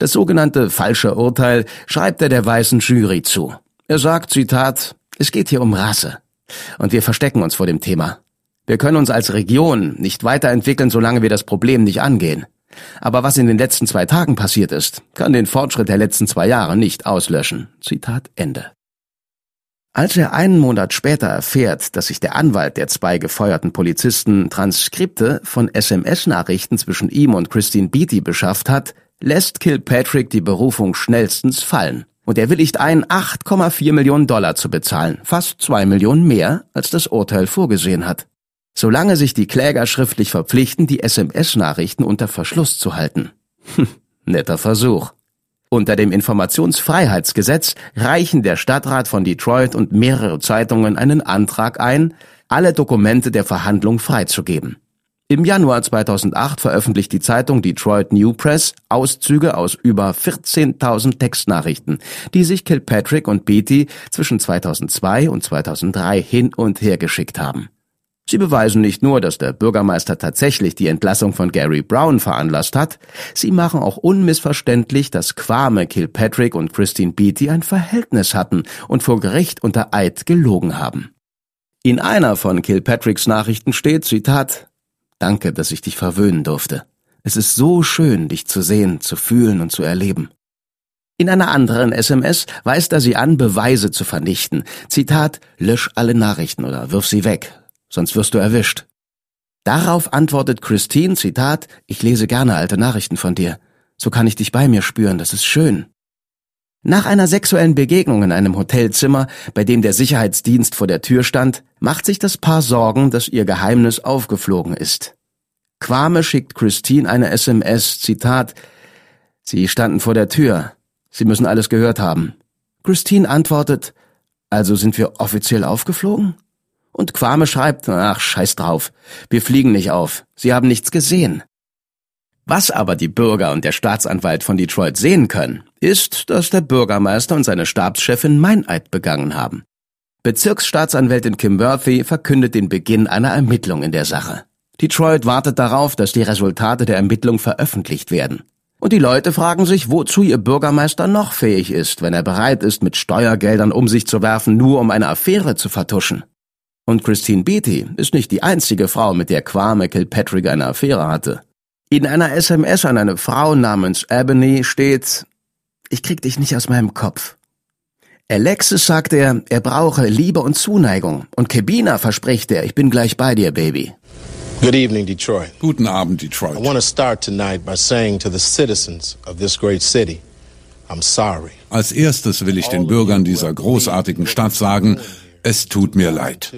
Das sogenannte falsche Urteil schreibt er der weißen Jury zu. Er sagt, Zitat, es geht hier um Rasse. Und wir verstecken uns vor dem Thema. Wir können uns als Region nicht weiterentwickeln, solange wir das Problem nicht angehen. Aber was in den letzten zwei Tagen passiert ist, kann den Fortschritt der letzten zwei Jahre nicht auslöschen. Zitat Ende. Als er einen Monat später erfährt, dass sich der Anwalt der zwei gefeuerten Polizisten Transkripte von SMS-Nachrichten zwischen ihm und Christine Beatty beschafft hat, lässt Kilpatrick die Berufung schnellstens fallen. Und er willigt ein, 8,4 Millionen Dollar zu bezahlen, fast zwei Millionen mehr, als das Urteil vorgesehen hat. Solange sich die Kläger schriftlich verpflichten, die SMS-Nachrichten unter Verschluss zu halten. Hm, netter Versuch. Unter dem Informationsfreiheitsgesetz reichen der Stadtrat von Detroit und mehrere Zeitungen einen Antrag ein, alle Dokumente der Verhandlung freizugeben. Im Januar 2008 veröffentlicht die Zeitung Detroit New Press Auszüge aus über 14.000 Textnachrichten, die sich Kilpatrick und Beatty zwischen 2002 und 2003 hin und her geschickt haben. Sie beweisen nicht nur, dass der Bürgermeister tatsächlich die Entlassung von Gary Brown veranlasst hat, sie machen auch unmissverständlich, dass Kwame Kilpatrick und Christine Beatty ein Verhältnis hatten und vor Gericht unter Eid gelogen haben. In einer von Kilpatricks Nachrichten steht, Zitat, Danke, dass ich dich verwöhnen durfte. Es ist so schön, dich zu sehen, zu fühlen und zu erleben. In einer anderen SMS weist er sie an, Beweise zu vernichten. Zitat, lösch alle Nachrichten oder wirf sie weg, sonst wirst du erwischt. Darauf antwortet Christine, Zitat, ich lese gerne alte Nachrichten von dir. So kann ich dich bei mir spüren, das ist schön. Nach einer sexuellen Begegnung in einem Hotelzimmer, bei dem der Sicherheitsdienst vor der Tür stand, macht sich das Paar Sorgen, dass ihr Geheimnis aufgeflogen ist. Quame schickt Christine eine SMS, Zitat, Sie standen vor der Tür. Sie müssen alles gehört haben. Christine antwortet, also sind wir offiziell aufgeflogen? Und Quame schreibt, ach, scheiß drauf. Wir fliegen nicht auf. Sie haben nichts gesehen. Was aber die Bürger und der Staatsanwalt von Detroit sehen können, ist, dass der Bürgermeister und seine Stabschefin Meineid begangen haben. Bezirksstaatsanwältin Kim Murphy verkündet den Beginn einer Ermittlung in der Sache. Detroit wartet darauf, dass die Resultate der Ermittlung veröffentlicht werden. Und die Leute fragen sich, wozu ihr Bürgermeister noch fähig ist, wenn er bereit ist, mit Steuergeldern um sich zu werfen, nur um eine Affäre zu vertuschen. Und Christine Beatty ist nicht die einzige Frau, mit der Kwame Kilpatrick eine Affäre hatte. In einer SMS an eine Frau namens Ebony steht, ich krieg dich nicht aus meinem Kopf. Alexis sagt er, er brauche Liebe und Zuneigung. Und Kebina verspricht er, ich bin gleich bei dir, Baby. Good evening, Detroit. Guten Abend, Detroit. I want to start tonight by saying to the citizens of this great city, I'm sorry. Als erstes will ich den Bürgern dieser großartigen Stadt sagen, es tut mir leid.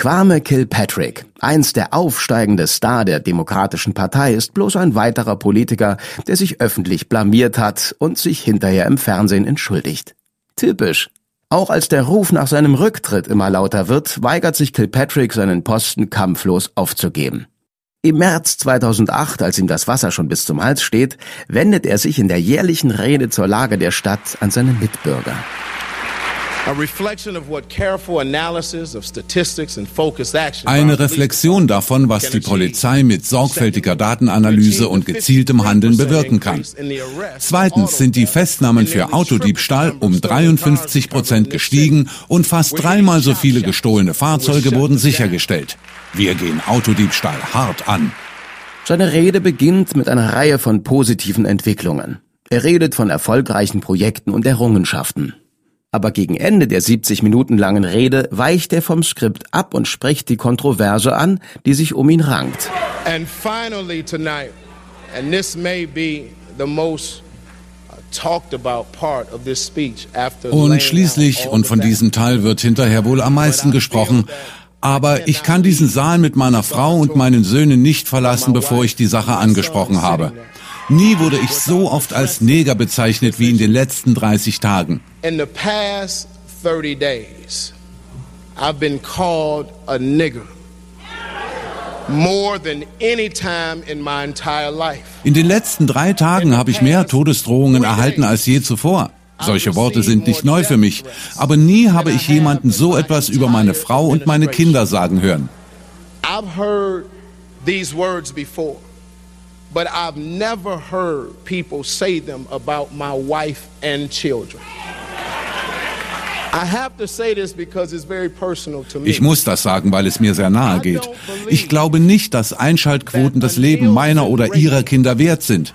Kwame Kilpatrick, einst der aufsteigende Star der Demokratischen Partei, ist bloß ein weiterer Politiker, der sich öffentlich blamiert hat und sich hinterher im Fernsehen entschuldigt. Typisch. Auch als der Ruf nach seinem Rücktritt immer lauter wird, weigert sich Kilpatrick seinen Posten kampflos aufzugeben. Im März 2008, als ihm das Wasser schon bis zum Hals steht, wendet er sich in der jährlichen Rede zur Lage der Stadt an seine Mitbürger. Eine Reflexion davon, was die Polizei mit sorgfältiger Datenanalyse und gezieltem Handeln bewirken kann. Zweitens sind die Festnahmen für Autodiebstahl um 53 Prozent gestiegen und fast dreimal so viele gestohlene Fahrzeuge wurden sichergestellt. Wir gehen Autodiebstahl hart an. Seine Rede beginnt mit einer Reihe von positiven Entwicklungen. Er redet von erfolgreichen Projekten und Errungenschaften aber gegen Ende der 70 Minuten langen Rede weicht er vom Skript ab und spricht die Kontroverse an, die sich um ihn rankt. And finally tonight, and this may be the most und schließlich, und von diesem Teil wird hinterher wohl am meisten gesprochen, aber ich kann diesen Saal mit meiner Frau und meinen Söhnen nicht verlassen, bevor ich die Sache angesprochen habe. Nie wurde ich so oft als Neger bezeichnet wie in den letzten 30 Tagen. In the past 30 days, I've been called a nigger. In den letzten drei Tagen habe ich mehr Todesdrohungen erhalten als je zuvor. Solche Worte sind nicht neu für mich, aber nie habe ich jemanden so etwas über meine Frau und meine Kinder sagen hören. I've heard these words before but I've never heard people say them about my wife and children. Ich muss das sagen, weil es mir sehr nahe geht. Ich glaube nicht, dass Einschaltquoten das Leben meiner oder ihrer Kinder wert sind.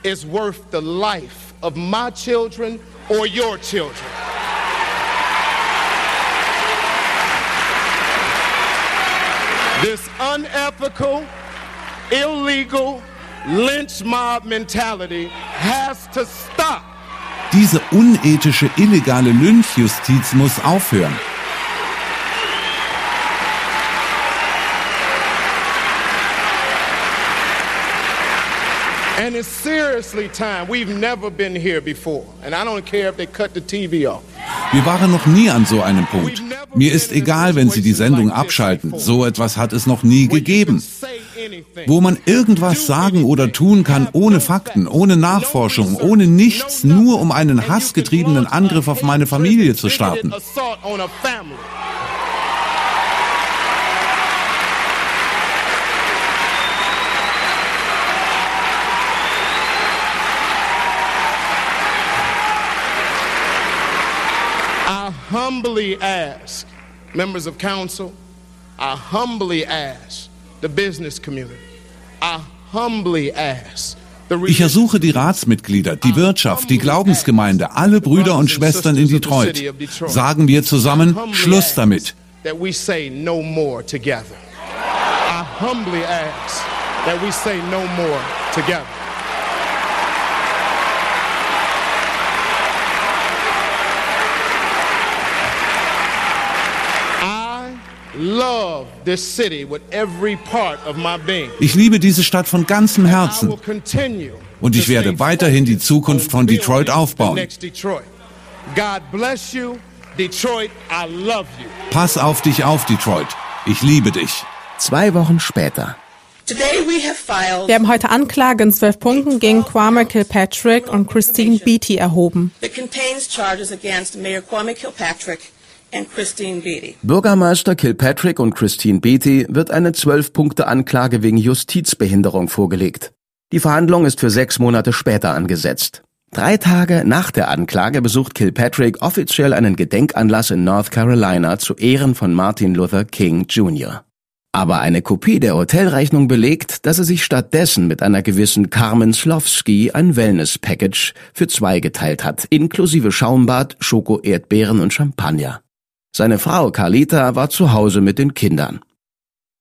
This unethical, illegal, Lynch mob mentality has to stop. Diese unethische, illegale Lynchjustiz muss aufhören. And it's seriously time. We've never been here before. And I don't care if they cut the TV off. Wir waren noch nie an so einem Punkt. Mir ist egal, wenn Sie die Sendung abschalten. So etwas hat es noch nie gegeben. Wo man irgendwas sagen oder tun kann ohne Fakten, ohne Nachforschung, ohne nichts, nur um einen hassgetriebenen Angriff auf meine Familie zu starten. humbly ask members of council, I humbly ask the business community, I humbly ask ich ersuche die Ratsmitglieder, die Wirtschaft, die Glaubensgemeinde, alle Brüder und Schwestern in Detroit. Sagen wir zusammen Schluss damit. I humbly ask that we say no more together. Ich liebe diese Stadt von ganzem Herzen. Und ich werde weiterhin die Zukunft von Detroit aufbauen. Pass auf dich auf, Detroit. Ich liebe dich. Zwei Wochen später. Wir haben heute Anklage in zwölf Punkten gegen Kwame Kilpatrick und Christine Beatty erhoben. Bürgermeister Kilpatrick und Christine Beatty wird eine Zwölf-Punkte-Anklage wegen Justizbehinderung vorgelegt. Die Verhandlung ist für sechs Monate später angesetzt. Drei Tage nach der Anklage besucht Kilpatrick offiziell einen Gedenkanlass in North Carolina zu Ehren von Martin Luther King Jr. Aber eine Kopie der Hotelrechnung belegt, dass er sich stattdessen mit einer gewissen Carmen Slowski ein Wellness-Package für zwei geteilt hat, inklusive Schaumbad, Schoko-Erdbeeren und Champagner. Seine Frau Carlita war zu Hause mit den Kindern.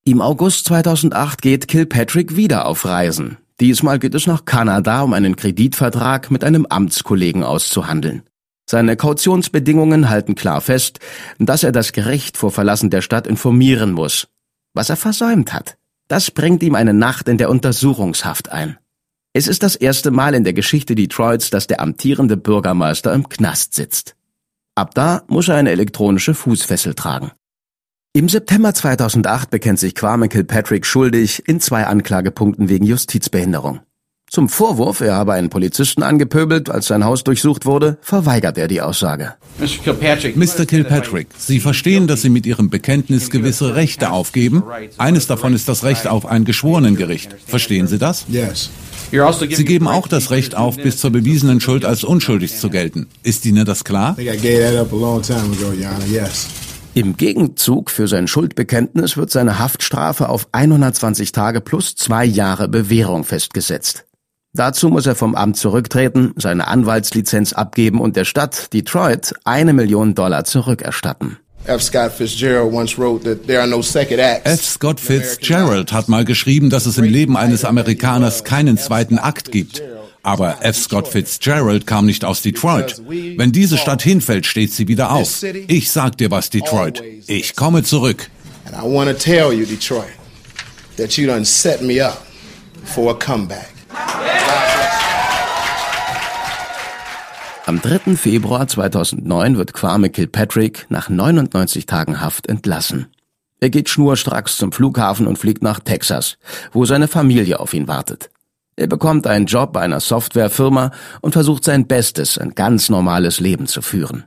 Im August 2008 geht Kilpatrick wieder auf Reisen. Diesmal geht es nach Kanada, um einen Kreditvertrag mit einem Amtskollegen auszuhandeln. Seine Kautionsbedingungen halten klar fest, dass er das Gericht vor Verlassen der Stadt informieren muss. Was er versäumt hat, das bringt ihm eine Nacht in der Untersuchungshaft ein. Es ist das erste Mal in der Geschichte Detroits, dass der amtierende Bürgermeister im Knast sitzt. Ab da muss er eine elektronische Fußfessel tragen. Im September 2008 bekennt sich Kwame Kilpatrick schuldig in zwei Anklagepunkten wegen Justizbehinderung. Zum Vorwurf, er habe einen Polizisten angepöbelt, als sein Haus durchsucht wurde, verweigert er die Aussage. Mr. Kilpatrick, Sie verstehen, dass Sie mit Ihrem Bekenntnis gewisse Rechte aufgeben? Eines davon ist das Recht auf ein Geschworenengericht. Verstehen Sie das? Also Sie geben auch das Recht auf, bis zur bewiesenen Schuld als unschuldig zu gelten. Ist Ihnen das klar? Im Gegenzug für sein Schuldbekenntnis wird seine Haftstrafe auf 120 Tage plus zwei Jahre Bewährung festgesetzt. Dazu muss er vom Amt zurücktreten, seine Anwaltslizenz abgeben und der Stadt Detroit eine Million Dollar zurückerstatten. F. Scott Fitzgerald hat mal geschrieben, dass es im Leben eines Amerikaners keinen zweiten Akt gibt. Aber F. Scott Fitzgerald kam nicht aus Detroit. Wenn diese Stadt hinfällt, steht sie wieder auf. Ich sag dir was, Detroit. Ich komme zurück. And I want to tell you, Detroit, that you done set me up for a comeback. Am 3. Februar 2009 wird Kwame Kilpatrick nach 99 Tagen Haft entlassen. Er geht schnurstracks zum Flughafen und fliegt nach Texas, wo seine Familie auf ihn wartet. Er bekommt einen Job bei einer Softwarefirma und versucht sein Bestes, ein ganz normales Leben zu führen.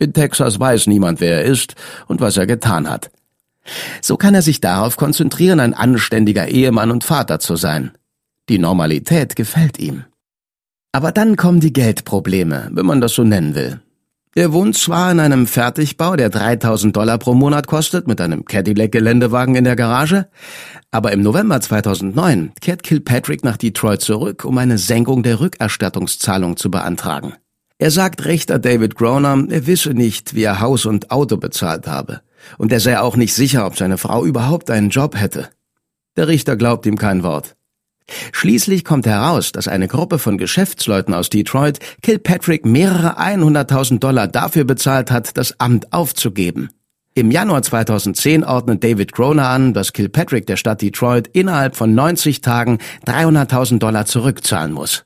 In Texas weiß niemand, wer er ist und was er getan hat. So kann er sich darauf konzentrieren, ein anständiger Ehemann und Vater zu sein. Die Normalität gefällt ihm. Aber dann kommen die Geldprobleme, wenn man das so nennen will. Er wohnt zwar in einem Fertigbau, der 3000 Dollar pro Monat kostet, mit einem Cadillac-Geländewagen in der Garage, aber im November 2009 kehrt Kilpatrick nach Detroit zurück, um eine Senkung der Rückerstattungszahlung zu beantragen. Er sagt Richter David Groner, er wisse nicht, wie er Haus und Auto bezahlt habe, und er sei auch nicht sicher, ob seine Frau überhaupt einen Job hätte. Der Richter glaubt ihm kein Wort. Schließlich kommt heraus, dass eine Gruppe von Geschäftsleuten aus Detroit Kilpatrick mehrere 100.000 Dollar dafür bezahlt hat, das Amt aufzugeben. Im Januar 2010 ordnet David Groner an, dass Kilpatrick der Stadt Detroit innerhalb von 90 Tagen 300.000 Dollar zurückzahlen muss.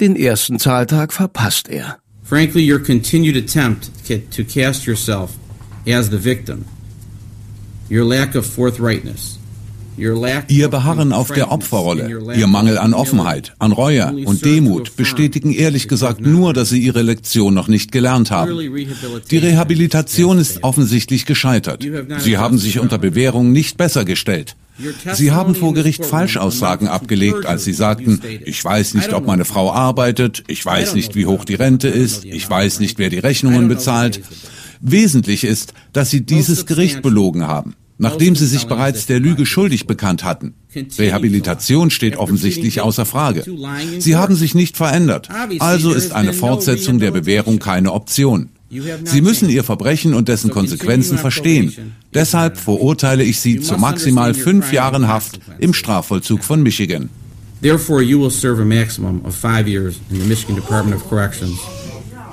Den ersten Zahltag verpasst er. Frankly, your continued attempt to cast yourself as the victim, your lack of forthrightness, Ihr Beharren auf der Opferrolle, Ihr Mangel an Offenheit, an Reue und Demut bestätigen ehrlich gesagt nur, dass Sie Ihre Lektion noch nicht gelernt haben. Die Rehabilitation ist offensichtlich gescheitert. Sie haben sich unter Bewährung nicht besser gestellt. Sie haben vor Gericht Falschaussagen abgelegt, als Sie sagten, ich weiß nicht, ob meine Frau arbeitet, ich weiß nicht, wie hoch die Rente ist, ich weiß nicht, wer die Rechnungen bezahlt. Wesentlich ist, dass Sie dieses Gericht belogen haben nachdem sie sich bereits der Lüge schuldig bekannt hatten. Rehabilitation steht offensichtlich außer Frage. Sie haben sich nicht verändert, also ist eine Fortsetzung der Bewährung keine Option. Sie müssen Ihr Verbrechen und dessen Konsequenzen verstehen. Deshalb verurteile ich Sie zu maximal fünf Jahren Haft im Strafvollzug von Michigan. Therefore, you will serve a maximum of five years in the Michigan Department of Corrections.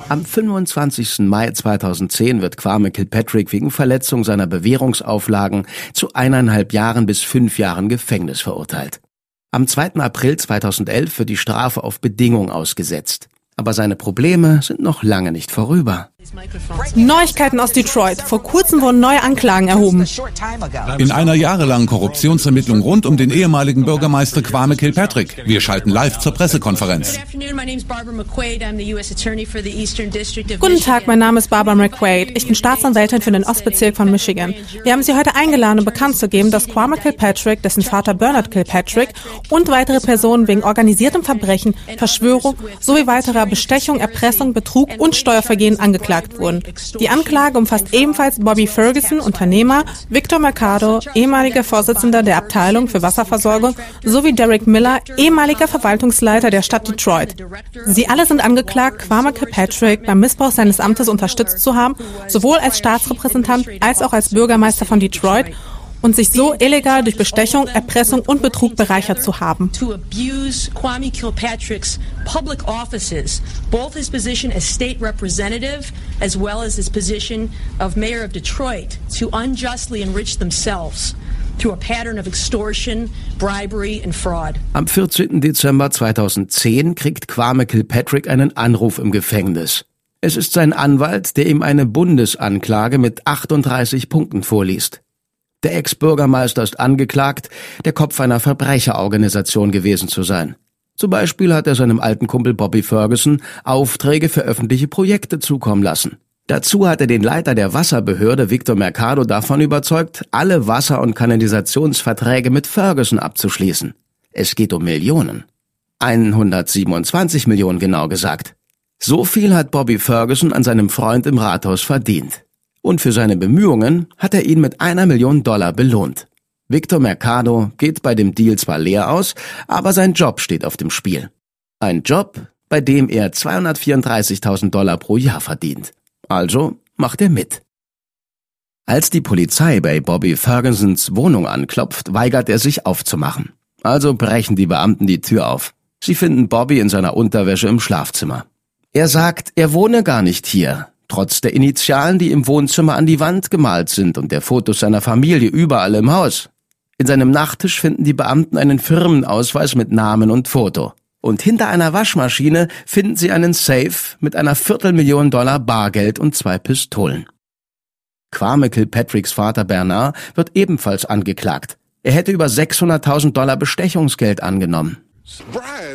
Am 25. Mai 2010 wird Kwame Kilpatrick wegen Verletzung seiner Bewährungsauflagen zu eineinhalb Jahren bis fünf Jahren Gefängnis verurteilt. Am 2. April 2011 wird die Strafe auf Bedingung ausgesetzt. Aber seine Probleme sind noch lange nicht vorüber. Neuigkeiten aus Detroit. Vor kurzem wurden neue Anklagen erhoben. In einer jahrelangen Korruptionsermittlung rund um den ehemaligen Bürgermeister Kwame Kilpatrick. Wir schalten live zur Pressekonferenz. Guten Tag, mein Name ist Barbara McQuaid. Ich bin Staatsanwältin für den Ostbezirk von Michigan. Wir haben Sie heute eingeladen, um bekannt zu geben, dass Kwame Kilpatrick, dessen Vater Bernard Kilpatrick und weitere Personen wegen organisiertem Verbrechen, Verschwörung sowie weiterer Bestechung, Erpressung, Betrug und Steuervergehen angeklagt wurden. Die Anklage umfasst ebenfalls Bobby Ferguson, Unternehmer, Victor Mercado, ehemaliger Vorsitzender der Abteilung für Wasserversorgung, sowie Derek Miller, ehemaliger Verwaltungsleiter der Stadt Detroit. Sie alle sind angeklagt, Kwame Kilpatrick beim Missbrauch seines Amtes unterstützt zu haben, sowohl als Staatsrepräsentant als auch als Bürgermeister von Detroit und sich so illegal durch Bestechung, Erpressung und Betrug bereichert zu haben. Kwame Kilpatrick's public offices, both his position as state representative as well as his position of mayor of Detroit, to unjustly enrich themselves. Am 14. Dezember 2010 kriegt Kwame Kilpatrick einen Anruf im Gefängnis. Es ist sein Anwalt, der ihm eine Bundesanklage mit 38 Punkten vorliest. Der Ex-Bürgermeister ist angeklagt, der Kopf einer Verbrecherorganisation gewesen zu sein. Zum Beispiel hat er seinem alten Kumpel Bobby Ferguson Aufträge für öffentliche Projekte zukommen lassen. Dazu hat er den Leiter der Wasserbehörde Victor Mercado davon überzeugt, alle Wasser- und Kanalisationsverträge mit Ferguson abzuschließen. Es geht um Millionen. 127 Millionen genau gesagt. So viel hat Bobby Ferguson an seinem Freund im Rathaus verdient. Und für seine Bemühungen hat er ihn mit einer Million Dollar belohnt. Victor Mercado geht bei dem Deal zwar leer aus, aber sein Job steht auf dem Spiel. Ein Job, bei dem er 234.000 Dollar pro Jahr verdient. Also macht er mit. Als die Polizei bei Bobby Fergusons Wohnung anklopft, weigert er sich aufzumachen. Also brechen die Beamten die Tür auf. Sie finden Bobby in seiner Unterwäsche im Schlafzimmer. Er sagt, er wohne gar nicht hier, trotz der Initialen, die im Wohnzimmer an die Wand gemalt sind und der Fotos seiner Familie überall im Haus. In seinem Nachttisch finden die Beamten einen Firmenausweis mit Namen und Foto. Und hinter einer Waschmaschine finden sie einen Safe mit einer Viertelmillion Dollar Bargeld und zwei Pistolen. Kwame Kilpatricks Vater Bernard wird ebenfalls angeklagt. Er hätte über 600.000 Dollar Bestechungsgeld angenommen.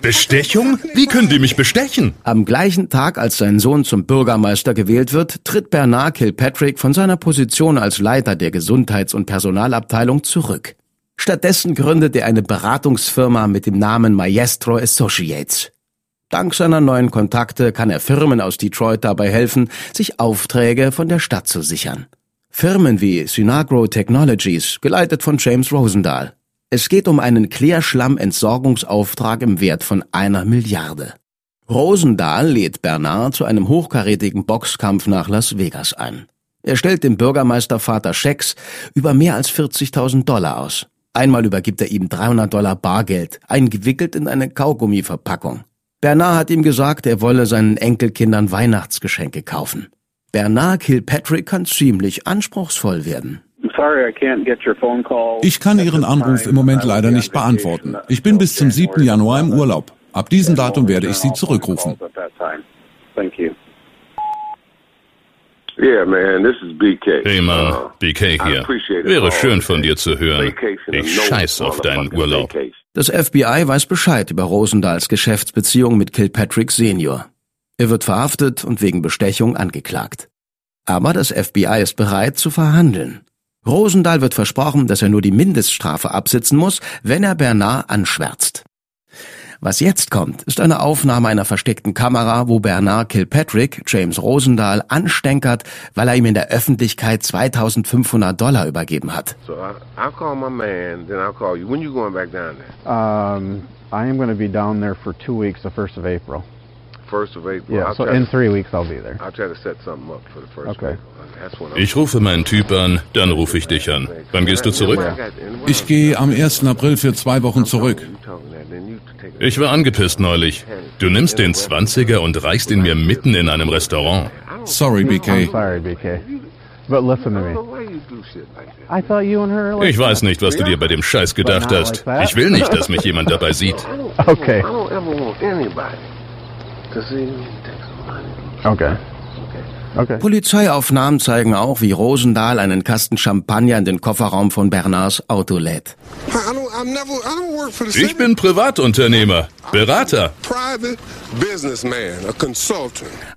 Bestechung? Wie können die mich bestechen? Am gleichen Tag, als sein Sohn zum Bürgermeister gewählt wird, tritt Bernard Kilpatrick von seiner Position als Leiter der Gesundheits- und Personalabteilung zurück. Stattdessen gründet er eine Beratungsfirma mit dem Namen Maestro Associates. Dank seiner neuen Kontakte kann er Firmen aus Detroit dabei helfen, sich Aufträge von der Stadt zu sichern. Firmen wie Synagro Technologies, geleitet von James Rosendahl, es geht um einen Klärschlammentsorgungsauftrag im Wert von einer Milliarde. Rosendahl lädt Bernard zu einem hochkarätigen Boxkampf nach Las Vegas ein. Er stellt dem Bürgermeistervater Schecks über mehr als 40.000 Dollar aus. Einmal übergibt er ihm 300 Dollar Bargeld, eingewickelt in eine Kaugummiverpackung. Bernard hat ihm gesagt, er wolle seinen Enkelkindern Weihnachtsgeschenke kaufen. Bernard Kilpatrick kann ziemlich anspruchsvoll werden. Ich kann Ihren Anruf im Moment leider nicht beantworten. Ich bin bis zum 7. Januar im Urlaub. Ab diesem Datum werde ich Sie zurückrufen. Hey Mann, BK hier. Wäre schön von dir zu hören. Ich scheiß auf deinen Urlaub. Das FBI weiß Bescheid über Rosendals Geschäftsbeziehung mit Kilpatrick Senior. Er wird verhaftet und wegen Bestechung angeklagt. Aber das FBI ist bereit zu verhandeln. Rosendahl wird versprochen, dass er nur die Mindeststrafe absitzen muss, wenn er Bernard anschwärzt. Was jetzt kommt, ist eine Aufnahme einer versteckten Kamera, wo Bernard Kilpatrick James Rosendahl anstänkert, weil er ihm in der Öffentlichkeit 2500 Dollar übergeben hat. So I'll call my man, then I'll call you. When you going back down there? Um, I am going to be down there for two weeks, the first of April. First of April. Yeah, so in three weeks I'll be there. I'll try to set something up for the first okay. Ich rufe meinen Typ an, dann rufe ich dich an. Wann gehst du zurück? Ich gehe am 1. April für zwei Wochen zurück. Ich war angepisst neulich. Du nimmst den 20er und reichst ihn mir mitten in einem Restaurant. Sorry, BK. Ich weiß nicht, was du dir bei dem Scheiß gedacht hast. Ich will nicht, dass mich jemand dabei sieht. Okay. Okay. Okay. Polizeiaufnahmen zeigen auch, wie Rosendahl einen Kasten Champagner in den Kofferraum von Bernards Auto lädt. Ich bin Privatunternehmer, Berater.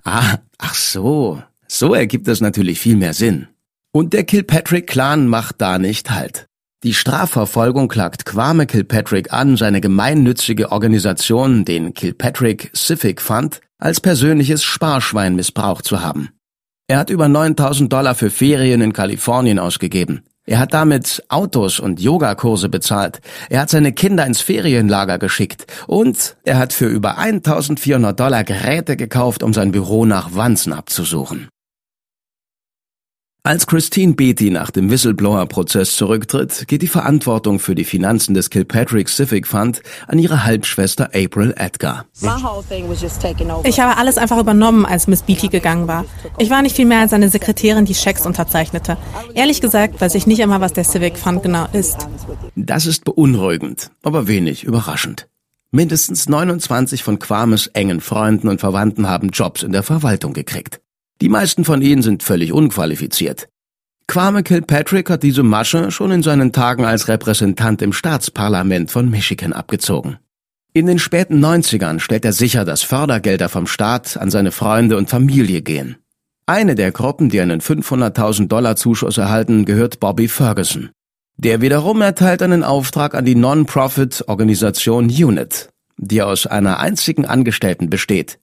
Ah, ach so. So ergibt das natürlich viel mehr Sinn. Und der Kilpatrick-Clan macht da nicht Halt. Die Strafverfolgung klagt Kwame Kilpatrick an, seine gemeinnützige Organisation, den Kilpatrick Civic Fund, als persönliches Sparschwein missbraucht zu haben. Er hat über 9000 Dollar für Ferien in Kalifornien ausgegeben. Er hat damit Autos und Yogakurse bezahlt. Er hat seine Kinder ins Ferienlager geschickt. Und er hat für über 1400 Dollar Geräte gekauft, um sein Büro nach Wanzen abzusuchen. Als Christine Beatty nach dem Whistleblower-Prozess zurücktritt, geht die Verantwortung für die Finanzen des Kilpatrick Civic Fund an ihre Halbschwester April Edgar. Ich habe alles einfach übernommen, als Miss Beatty gegangen war. Ich war nicht viel mehr als eine Sekretärin, die Schecks unterzeichnete. Ehrlich gesagt weiß ich nicht einmal, was der Civic Fund genau ist. Das ist beunruhigend, aber wenig überraschend. Mindestens 29 von Quames engen Freunden und Verwandten haben Jobs in der Verwaltung gekriegt. Die meisten von ihnen sind völlig unqualifiziert. Kwame Kilpatrick hat diese Masche schon in seinen Tagen als Repräsentant im Staatsparlament von Michigan abgezogen. In den späten 90ern stellt er sicher, dass Fördergelder vom Staat an seine Freunde und Familie gehen. Eine der Gruppen, die einen 500.000 Dollar Zuschuss erhalten, gehört Bobby Ferguson. Der wiederum erteilt einen Auftrag an die Non-Profit-Organisation UNIT, die aus einer einzigen Angestellten besteht.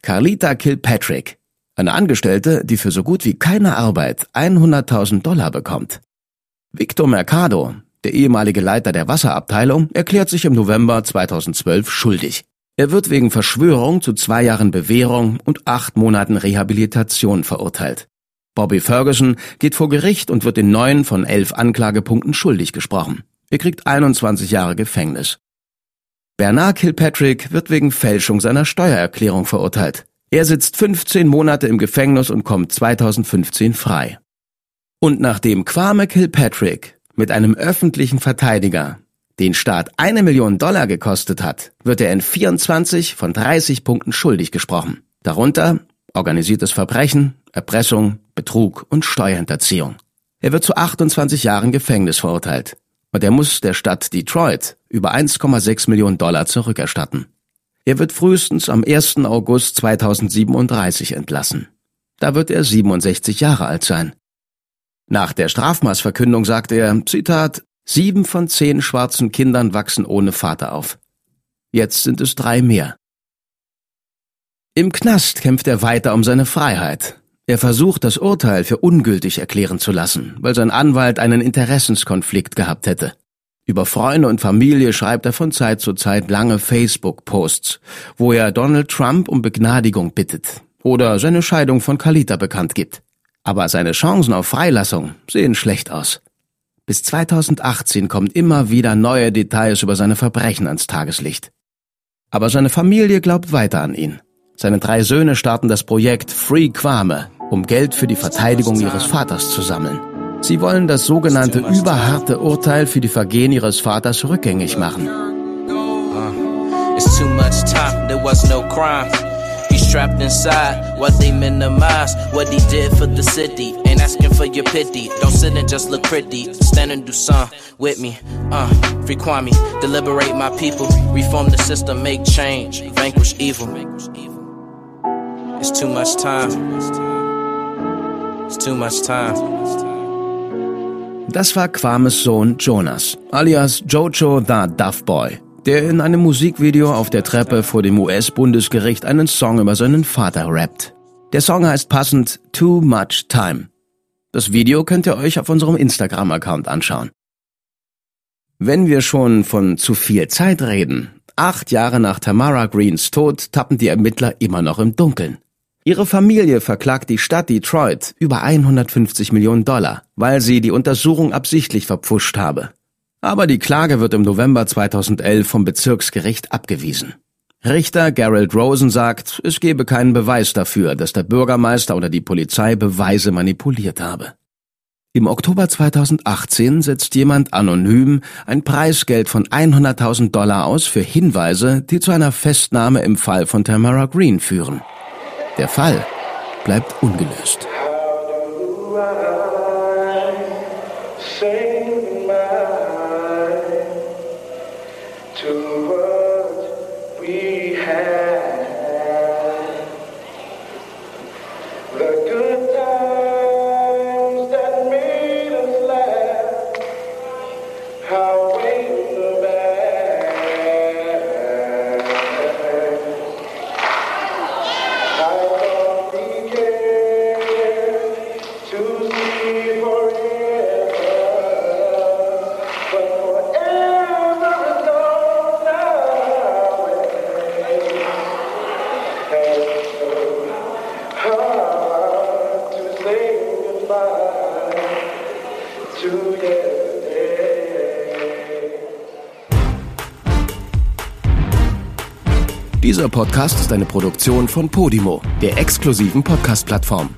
Carlita Kilpatrick, eine Angestellte, die für so gut wie keine Arbeit 100.000 Dollar bekommt. Victor Mercado, der ehemalige Leiter der Wasserabteilung, erklärt sich im November 2012 schuldig. Er wird wegen Verschwörung zu zwei Jahren Bewährung und acht Monaten Rehabilitation verurteilt. Bobby Ferguson geht vor Gericht und wird in neun von elf Anklagepunkten schuldig gesprochen. Er kriegt 21 Jahre Gefängnis. Bernard Kilpatrick wird wegen Fälschung seiner Steuererklärung verurteilt. Er sitzt 15 Monate im Gefängnis und kommt 2015 frei. Und nachdem Kwame Kilpatrick mit einem öffentlichen Verteidiger den Staat eine Million Dollar gekostet hat, wird er in 24 von 30 Punkten schuldig gesprochen. Darunter organisiertes Verbrechen, Erpressung, Betrug und Steuerhinterziehung. Er wird zu 28 Jahren Gefängnis verurteilt. Und er muss der Stadt Detroit über 1,6 Millionen Dollar zurückerstatten. Er wird frühestens am 1. August 2037 entlassen. Da wird er 67 Jahre alt sein. Nach der Strafmaßverkündung sagt er, Zitat, sieben von zehn schwarzen Kindern wachsen ohne Vater auf. Jetzt sind es drei mehr. Im Knast kämpft er weiter um seine Freiheit. Er versucht, das Urteil für ungültig erklären zu lassen, weil sein Anwalt einen Interessenskonflikt gehabt hätte. Über Freunde und Familie schreibt er von Zeit zu Zeit lange Facebook-Posts, wo er Donald Trump um Begnadigung bittet oder seine Scheidung von Kalita bekannt gibt. Aber seine Chancen auf Freilassung sehen schlecht aus. Bis 2018 kommen immer wieder neue Details über seine Verbrechen ans Tageslicht. Aber seine Familie glaubt weiter an ihn. Seine drei Söhne starten das Projekt Free Kwame, um Geld für die Verteidigung ihres Vaters zu sammeln. Sie wollen das sogenannte überharte Urteil für die Vergehen ihres Vaters rückgängig machen. trapped inside. What they minimize, what he did for the city. Ain't asking for your pity. Don't sit and just look pretty. Stand and do some with me. Uh, free Kwame, deliberate my people. Reform the system, make change, vanquish evil. It's too much time. It's too much time. Das war Kwames Sohn Jonas, alias Jojo the Duff Boy. der in einem Musikvideo auf der Treppe vor dem US-Bundesgericht einen Song über seinen Vater rappt. Der Song heißt passend Too Much Time. Das Video könnt ihr euch auf unserem Instagram-Account anschauen. Wenn wir schon von zu viel Zeit reden, acht Jahre nach Tamara Greens Tod tappen die Ermittler immer noch im Dunkeln. Ihre Familie verklagt die Stadt Detroit über 150 Millionen Dollar, weil sie die Untersuchung absichtlich verpfuscht habe. Aber die Klage wird im November 2011 vom Bezirksgericht abgewiesen. Richter Gerald Rosen sagt, es gebe keinen Beweis dafür, dass der Bürgermeister oder die Polizei Beweise manipuliert habe. Im Oktober 2018 setzt jemand anonym ein Preisgeld von 100.000 Dollar aus für Hinweise, die zu einer Festnahme im Fall von Tamara Green führen. Der Fall bleibt ungelöst. Dieser Podcast ist eine Produktion von Podimo, der exklusiven Podcast-Plattform.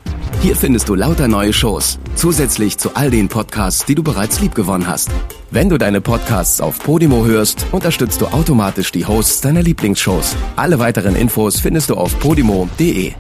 Hier findest du lauter neue Shows, zusätzlich zu all den Podcasts, die du bereits liebgewonnen hast. Wenn du deine Podcasts auf Podimo hörst, unterstützt du automatisch die Hosts deiner Lieblingsshows. Alle weiteren Infos findest du auf podimo.de.